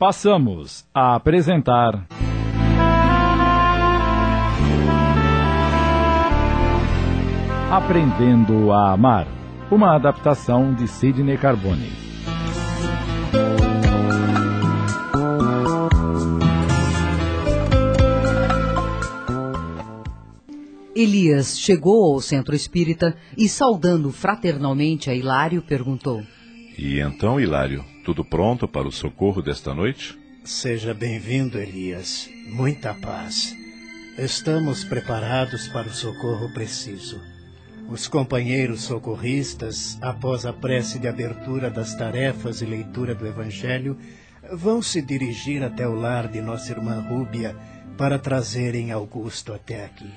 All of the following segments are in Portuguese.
passamos a apresentar. Aprendendo a Amar, uma adaptação de Sidney Carbone. Elias chegou ao centro espírita e, saudando fraternalmente a Hilário, perguntou: E então, Hilário, tudo pronto para o socorro desta noite? Seja bem-vindo, Elias. Muita paz. Estamos preparados para o socorro preciso. Os companheiros socorristas, após a prece de abertura das tarefas e leitura do Evangelho, vão se dirigir até o lar de nossa irmã Rúbia para trazerem Augusto até aqui.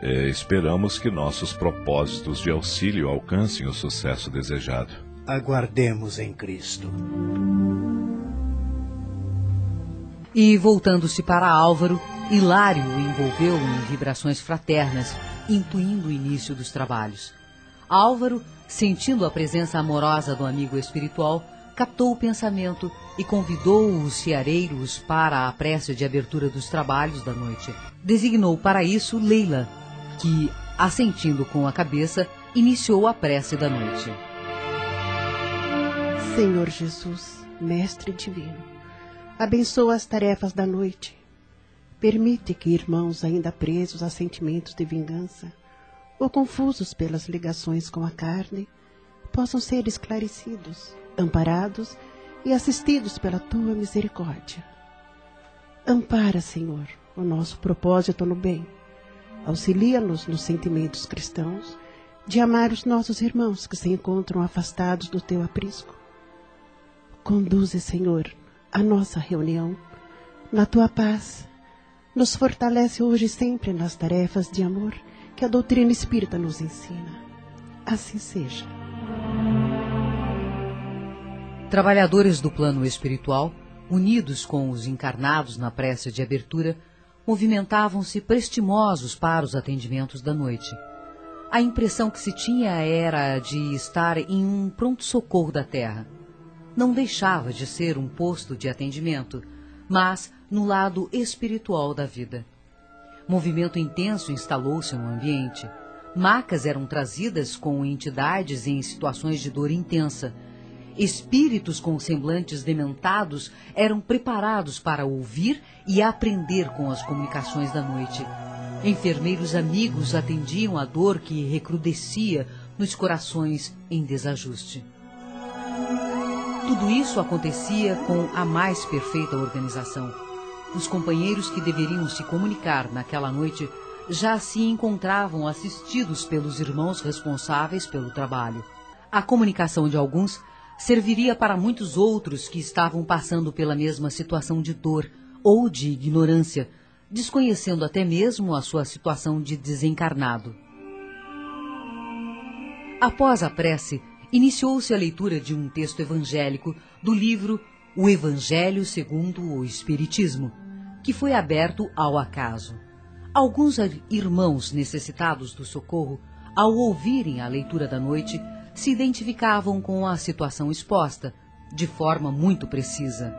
É, esperamos que nossos propósitos de auxílio alcancem o sucesso desejado. Aguardemos em Cristo. E voltando-se para Álvaro, Hilário o envolveu em vibrações fraternas, intuindo o início dos trabalhos. Álvaro, sentindo a presença amorosa do amigo espiritual, captou o pensamento e convidou os ceareiros para a prece de abertura dos trabalhos da noite. Designou para isso Leila, que, assentindo com a cabeça, iniciou a prece da noite. Senhor Jesus, Mestre Divino, abençoa as tarefas da noite. Permite que irmãos ainda presos a sentimentos de vingança ou confusos pelas ligações com a carne possam ser esclarecidos, amparados e assistidos pela tua misericórdia. Ampara, Senhor, o nosso propósito no bem. Auxilia-nos nos sentimentos cristãos de amar os nossos irmãos que se encontram afastados do teu aprisco. Conduze, Senhor, a nossa reunião na tua paz. Nos fortalece hoje e sempre nas tarefas de amor que a doutrina espírita nos ensina. Assim seja. Trabalhadores do plano espiritual, unidos com os encarnados na prece de abertura, movimentavam-se prestimosos para os atendimentos da noite. A impressão que se tinha era de estar em um pronto-socorro da terra. Não deixava de ser um posto de atendimento, mas no lado espiritual da vida. Movimento intenso instalou-se no ambiente. Macas eram trazidas com entidades em situações de dor intensa. Espíritos com semblantes dementados eram preparados para ouvir e aprender com as comunicações da noite. Enfermeiros amigos atendiam a dor que recrudescia nos corações em desajuste. Tudo isso acontecia com a mais perfeita organização. Os companheiros que deveriam se comunicar naquela noite já se encontravam assistidos pelos irmãos responsáveis pelo trabalho. A comunicação de alguns serviria para muitos outros que estavam passando pela mesma situação de dor ou de ignorância, desconhecendo até mesmo a sua situação de desencarnado. Após a prece, iniciou-se a leitura de um texto evangélico do livro O Evangelho segundo o Espiritismo, que foi aberto ao acaso. Alguns irmãos necessitados do socorro, ao ouvirem a leitura da noite, se identificavam com a situação exposta, de forma muito precisa.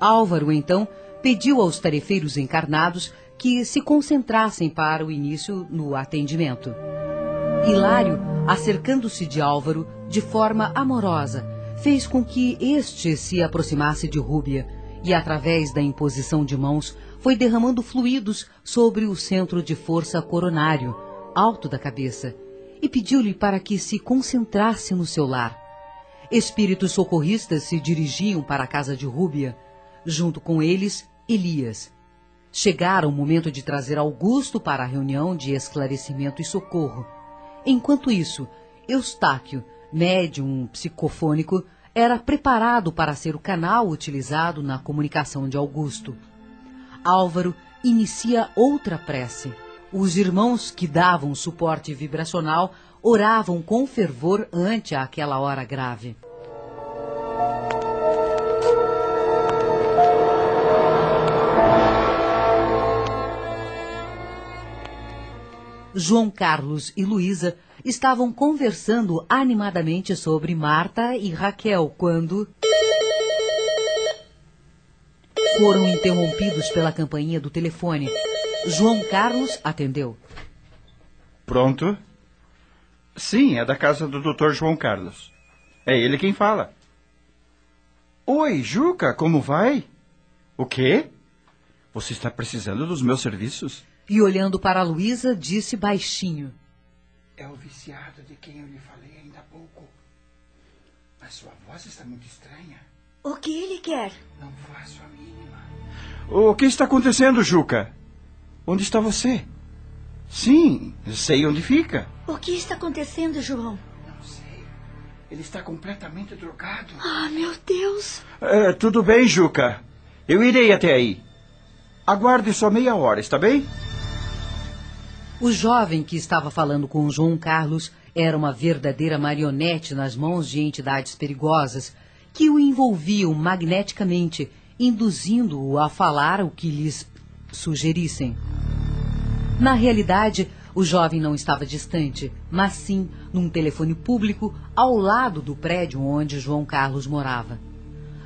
Álvaro, então, pediu aos tarefeiros encarnados que se concentrassem para o início no atendimento. Hilário, acercando-se de Álvaro de forma amorosa, fez com que este se aproximasse de Rúbia e, através da imposição de mãos, foi derramando fluidos sobre o centro de força coronário, alto da cabeça, e pediu-lhe para que se concentrasse no seu lar. Espíritos socorristas se dirigiam para a casa de Rúbia, junto com eles Elias. Chegara o momento de trazer Augusto para a reunião de esclarecimento e socorro. Enquanto isso, Eustáquio, médium psicofônico, era preparado para ser o canal utilizado na comunicação de Augusto. Álvaro inicia outra prece. Os irmãos que davam suporte vibracional oravam com fervor ante aquela hora grave. João Carlos e Luísa estavam conversando animadamente sobre Marta e Raquel quando. Foram interrompidos pela campainha do telefone. João Carlos atendeu. Pronto? Sim, é da casa do Dr. João Carlos. É ele quem fala. Oi, Juca, como vai? O quê? Você está precisando dos meus serviços? E olhando para a Luísa, disse baixinho. É o viciado de quem eu lhe falei ainda há pouco. Mas sua voz está muito estranha. O que ele quer? Não faço a mínima. O que está acontecendo, Juca? Onde está você? Sim, sei onde fica. O que está acontecendo, João? Não sei. Ele está completamente drogado. Ah, meu Deus. É, tudo bem, Juca. Eu irei até aí. Aguarde só meia hora, está bem? O jovem que estava falando com João Carlos era uma verdadeira marionete nas mãos de entidades perigosas que o envolviam magneticamente, induzindo-o a falar o que lhes sugerissem. Na realidade, o jovem não estava distante, mas sim num telefone público ao lado do prédio onde João Carlos morava.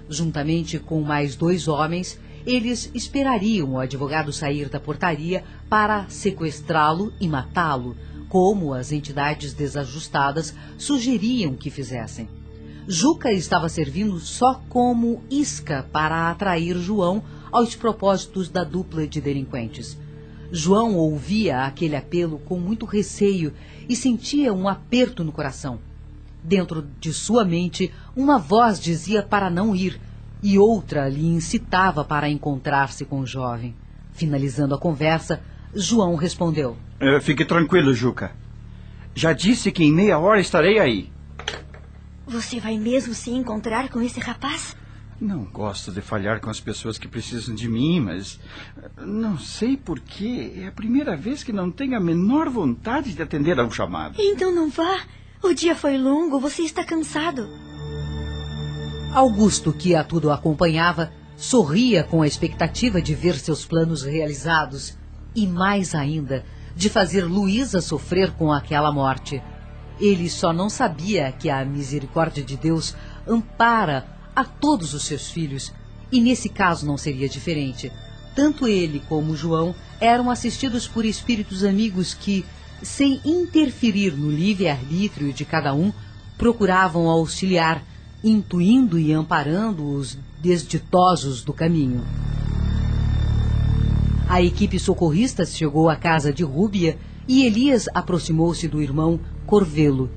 Juntamente com mais dois homens, eles esperariam o advogado sair da portaria para sequestrá-lo e matá-lo, como as entidades desajustadas sugeriam que fizessem. Juca estava servindo só como isca para atrair João aos propósitos da dupla de delinquentes. João ouvia aquele apelo com muito receio e sentia um aperto no coração. Dentro de sua mente, uma voz dizia para não ir e outra lhe incitava para encontrar-se com o jovem. Finalizando a conversa, João respondeu: é, Fique tranquilo, Juca. Já disse que em meia hora estarei aí. Você vai mesmo se encontrar com esse rapaz? Não gosto de falhar com as pessoas que precisam de mim, mas não sei porquê. É a primeira vez que não tenho a menor vontade de atender a um chamado. Então não vá. O dia foi longo, você está cansado. Augusto, que a tudo acompanhava, sorria com a expectativa de ver seus planos realizados e, mais ainda, de fazer Luísa sofrer com aquela morte. Ele só não sabia que a misericórdia de Deus ampara a todos os seus filhos, e nesse caso não seria diferente. Tanto ele como João eram assistidos por espíritos amigos que, sem interferir no livre-arbítrio de cada um, procuravam auxiliar, intuindo e amparando os desditosos do caminho. A equipe socorrista chegou à casa de Rúbia e Elias aproximou-se do irmão Corvelo,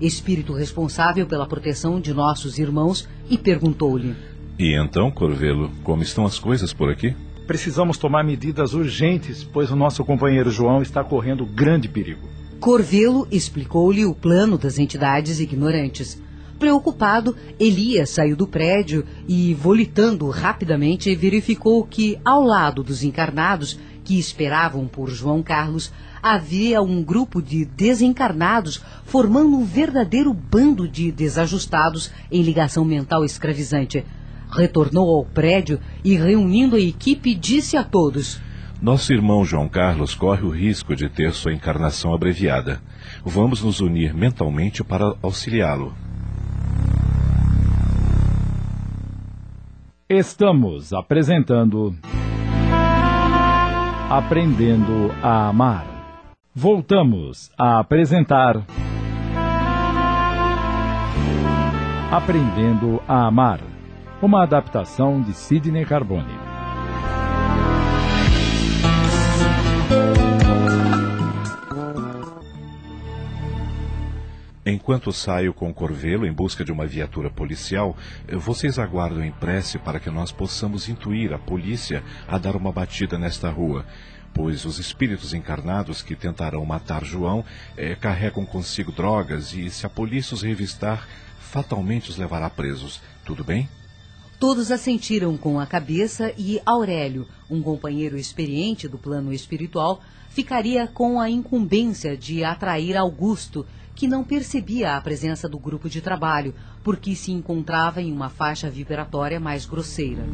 espírito responsável pela proteção de nossos irmãos, e perguntou-lhe: E então, Corvelo, como estão as coisas por aqui? Precisamos tomar medidas urgentes, pois o nosso companheiro João está correndo grande perigo. Corvelo explicou-lhe o plano das entidades ignorantes. Preocupado, Elias saiu do prédio e, volitando rapidamente, verificou que, ao lado dos encarnados que esperavam por João Carlos, havia um grupo de desencarnados formando um verdadeiro bando de desajustados em ligação mental escravizante. Retornou ao prédio e, reunindo a equipe, disse a todos: Nosso irmão João Carlos corre o risco de ter sua encarnação abreviada. Vamos nos unir mentalmente para auxiliá-lo. Estamos apresentando Aprendendo a Amar. Voltamos a apresentar Aprendendo a Amar, uma adaptação de Sidney Carbone. Enquanto saio com o Corvelo em busca de uma viatura policial, vocês aguardam em prece para que nós possamos intuir a polícia a dar uma batida nesta rua, pois os espíritos encarnados que tentarão matar João eh, carregam consigo drogas e, se a polícia os revistar, fatalmente os levará presos. Tudo bem? Todos assentiram com a cabeça e Aurélio, um companheiro experiente do plano espiritual, ficaria com a incumbência de atrair Augusto que não percebia a presença do grupo de trabalho, porque se encontrava em uma faixa vibratória mais grosseira.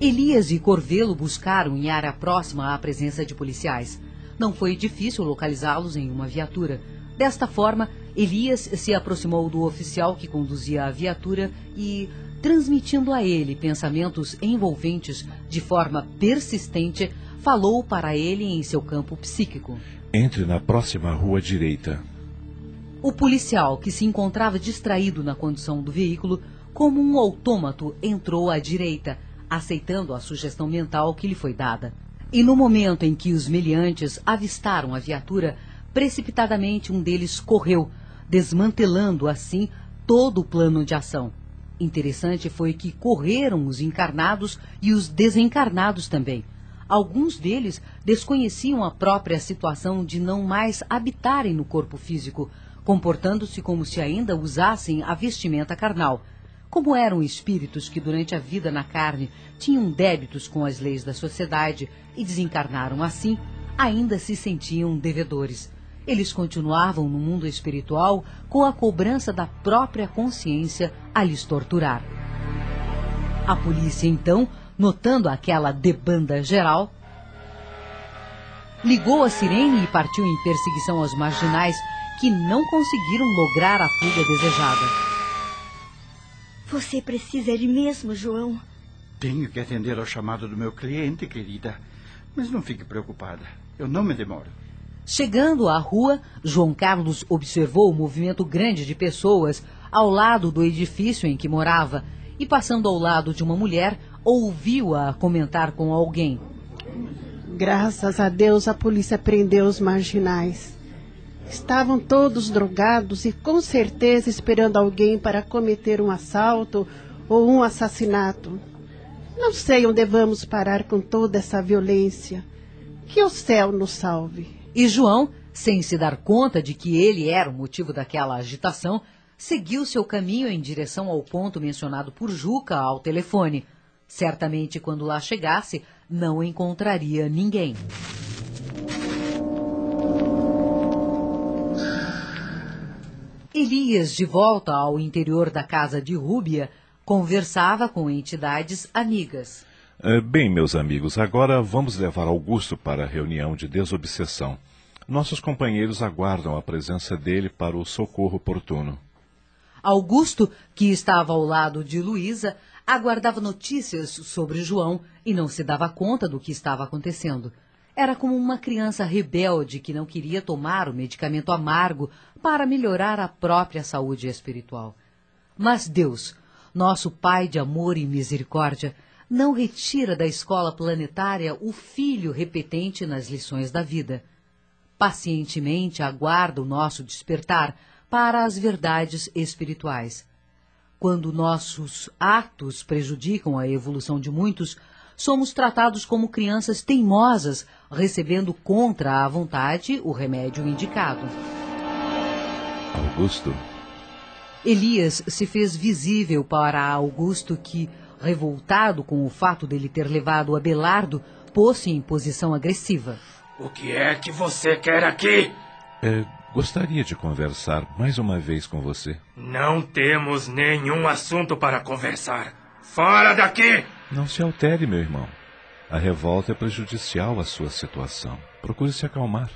Elias e Corvelo buscaram em área próxima a presença de policiais. Não foi difícil localizá-los em uma viatura. Desta forma, Elias se aproximou do oficial que conduzia a viatura e, transmitindo a ele pensamentos envolventes de forma persistente, falou para ele em seu campo psíquico. Entre na próxima rua direita. O policial, que se encontrava distraído na condução do veículo, como um autômato, entrou à direita, aceitando a sugestão mental que lhe foi dada. E no momento em que os meliantes avistaram a viatura, precipitadamente um deles correu, desmantelando assim todo o plano de ação. Interessante foi que correram os encarnados e os desencarnados também. Alguns deles desconheciam a própria situação de não mais habitarem no corpo físico, comportando-se como se ainda usassem a vestimenta carnal. Como eram espíritos que durante a vida na carne tinham débitos com as leis da sociedade e desencarnaram assim, ainda se sentiam devedores. Eles continuavam no mundo espiritual com a cobrança da própria consciência a lhes torturar. A polícia, então, notando aquela debanda geral, ligou a sirene e partiu em perseguição aos marginais que não conseguiram lograr a fuga desejada. Você precisa ir mesmo, João? Tenho que atender ao chamado do meu cliente, querida. Mas não fique preocupada. Eu não me demoro. Chegando à rua, João Carlos observou o movimento grande de pessoas ao lado do edifício em que morava e, passando ao lado de uma mulher, ouviu-a comentar com alguém. Graças a Deus a polícia prendeu os marginais. Estavam todos drogados e com certeza esperando alguém para cometer um assalto ou um assassinato. Não sei onde vamos parar com toda essa violência. Que o céu nos salve. E João, sem se dar conta de que ele era o motivo daquela agitação, seguiu seu caminho em direção ao ponto mencionado por Juca ao telefone. Certamente, quando lá chegasse, não encontraria ninguém. Elias, de volta ao interior da casa de Rúbia, conversava com entidades amigas. Eh, bem, meus amigos, agora vamos levar Augusto para a reunião de desobsessão. Nossos companheiros aguardam a presença dele para o socorro oportuno. Augusto, que estava ao lado de Luísa, aguardava notícias sobre João e não se dava conta do que estava acontecendo. Era como uma criança rebelde que não queria tomar o medicamento amargo para melhorar a própria saúde espiritual. Mas Deus, nosso Pai de amor e misericórdia, não retira da escola planetária o filho repetente nas lições da vida. Pacientemente aguarda o nosso despertar para as verdades espirituais. Quando nossos atos prejudicam a evolução de muitos, somos tratados como crianças teimosas, recebendo contra a vontade o remédio indicado. Augusto. Elias se fez visível para Augusto que revoltado com o fato dele ter levado Abelardo, pôs-se em posição agressiva. O que é que você quer aqui? É, gostaria de conversar mais uma vez com você. Não temos nenhum assunto para conversar. Fora daqui! Não se altere, meu irmão. A revolta é prejudicial à sua situação. Procure se acalmar.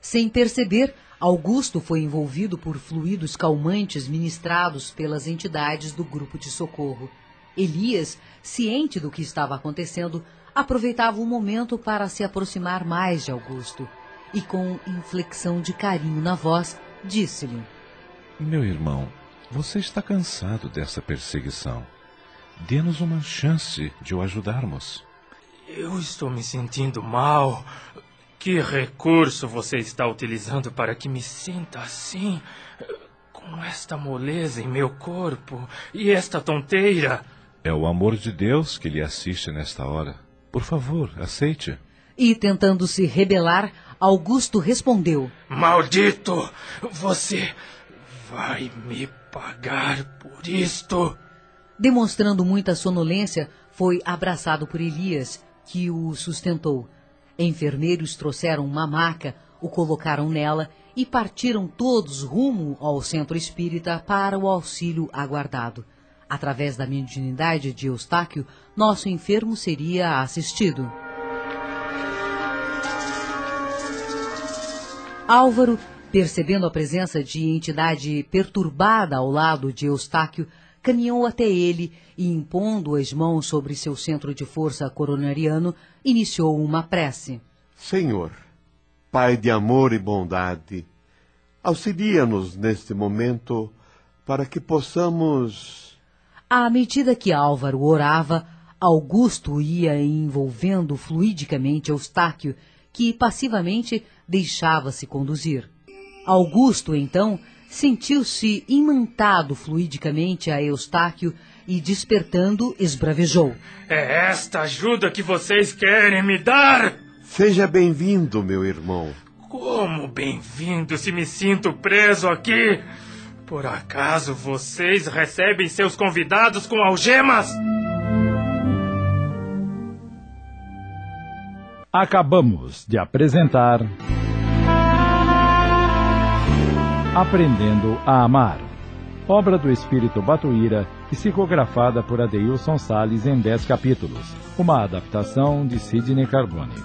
Sem perceber, Augusto foi envolvido por fluidos calmantes ministrados pelas entidades do grupo de socorro. Elias, ciente do que estava acontecendo, aproveitava o momento para se aproximar mais de Augusto e, com inflexão de carinho na voz, disse-lhe: Meu irmão, você está cansado dessa perseguição. Dê-nos uma chance de o ajudarmos. Eu estou me sentindo mal. Que recurso você está utilizando para que me sinta assim? Com esta moleza em meu corpo e esta tonteira? É o amor de Deus que lhe assiste nesta hora. Por favor, aceite. E tentando se rebelar, Augusto respondeu: Maldito! Você vai me pagar por isto? Demonstrando muita sonolência, foi abraçado por Elias, que o sustentou. Enfermeiros trouxeram uma maca, o colocaram nela e partiram todos rumo ao centro espírita para o auxílio aguardado. Através da mediunidade de Eustáquio, nosso enfermo seria assistido. Álvaro, percebendo a presença de entidade perturbada ao lado de Eustáquio, caminhou até ele e, impondo as mãos sobre seu centro de força coronariano, iniciou uma prece. Senhor, Pai de amor e bondade, auxilia-nos neste momento para que possamos. À medida que Álvaro orava, Augusto ia envolvendo fluidicamente Eustáquio, que passivamente deixava-se conduzir. Augusto, então, sentiu-se imantado fluidicamente a Eustáquio e, despertando, esbravejou. É esta ajuda que vocês querem me dar? Seja bem-vindo, meu irmão. Como bem-vindo se me sinto preso aqui? Por acaso vocês recebem seus convidados com algemas? Acabamos de apresentar. Aprendendo a Amar. Obra do Espírito Batuíra, psicografada por Adeilson Sales em 10 capítulos. Uma adaptação de Sidney Carbone.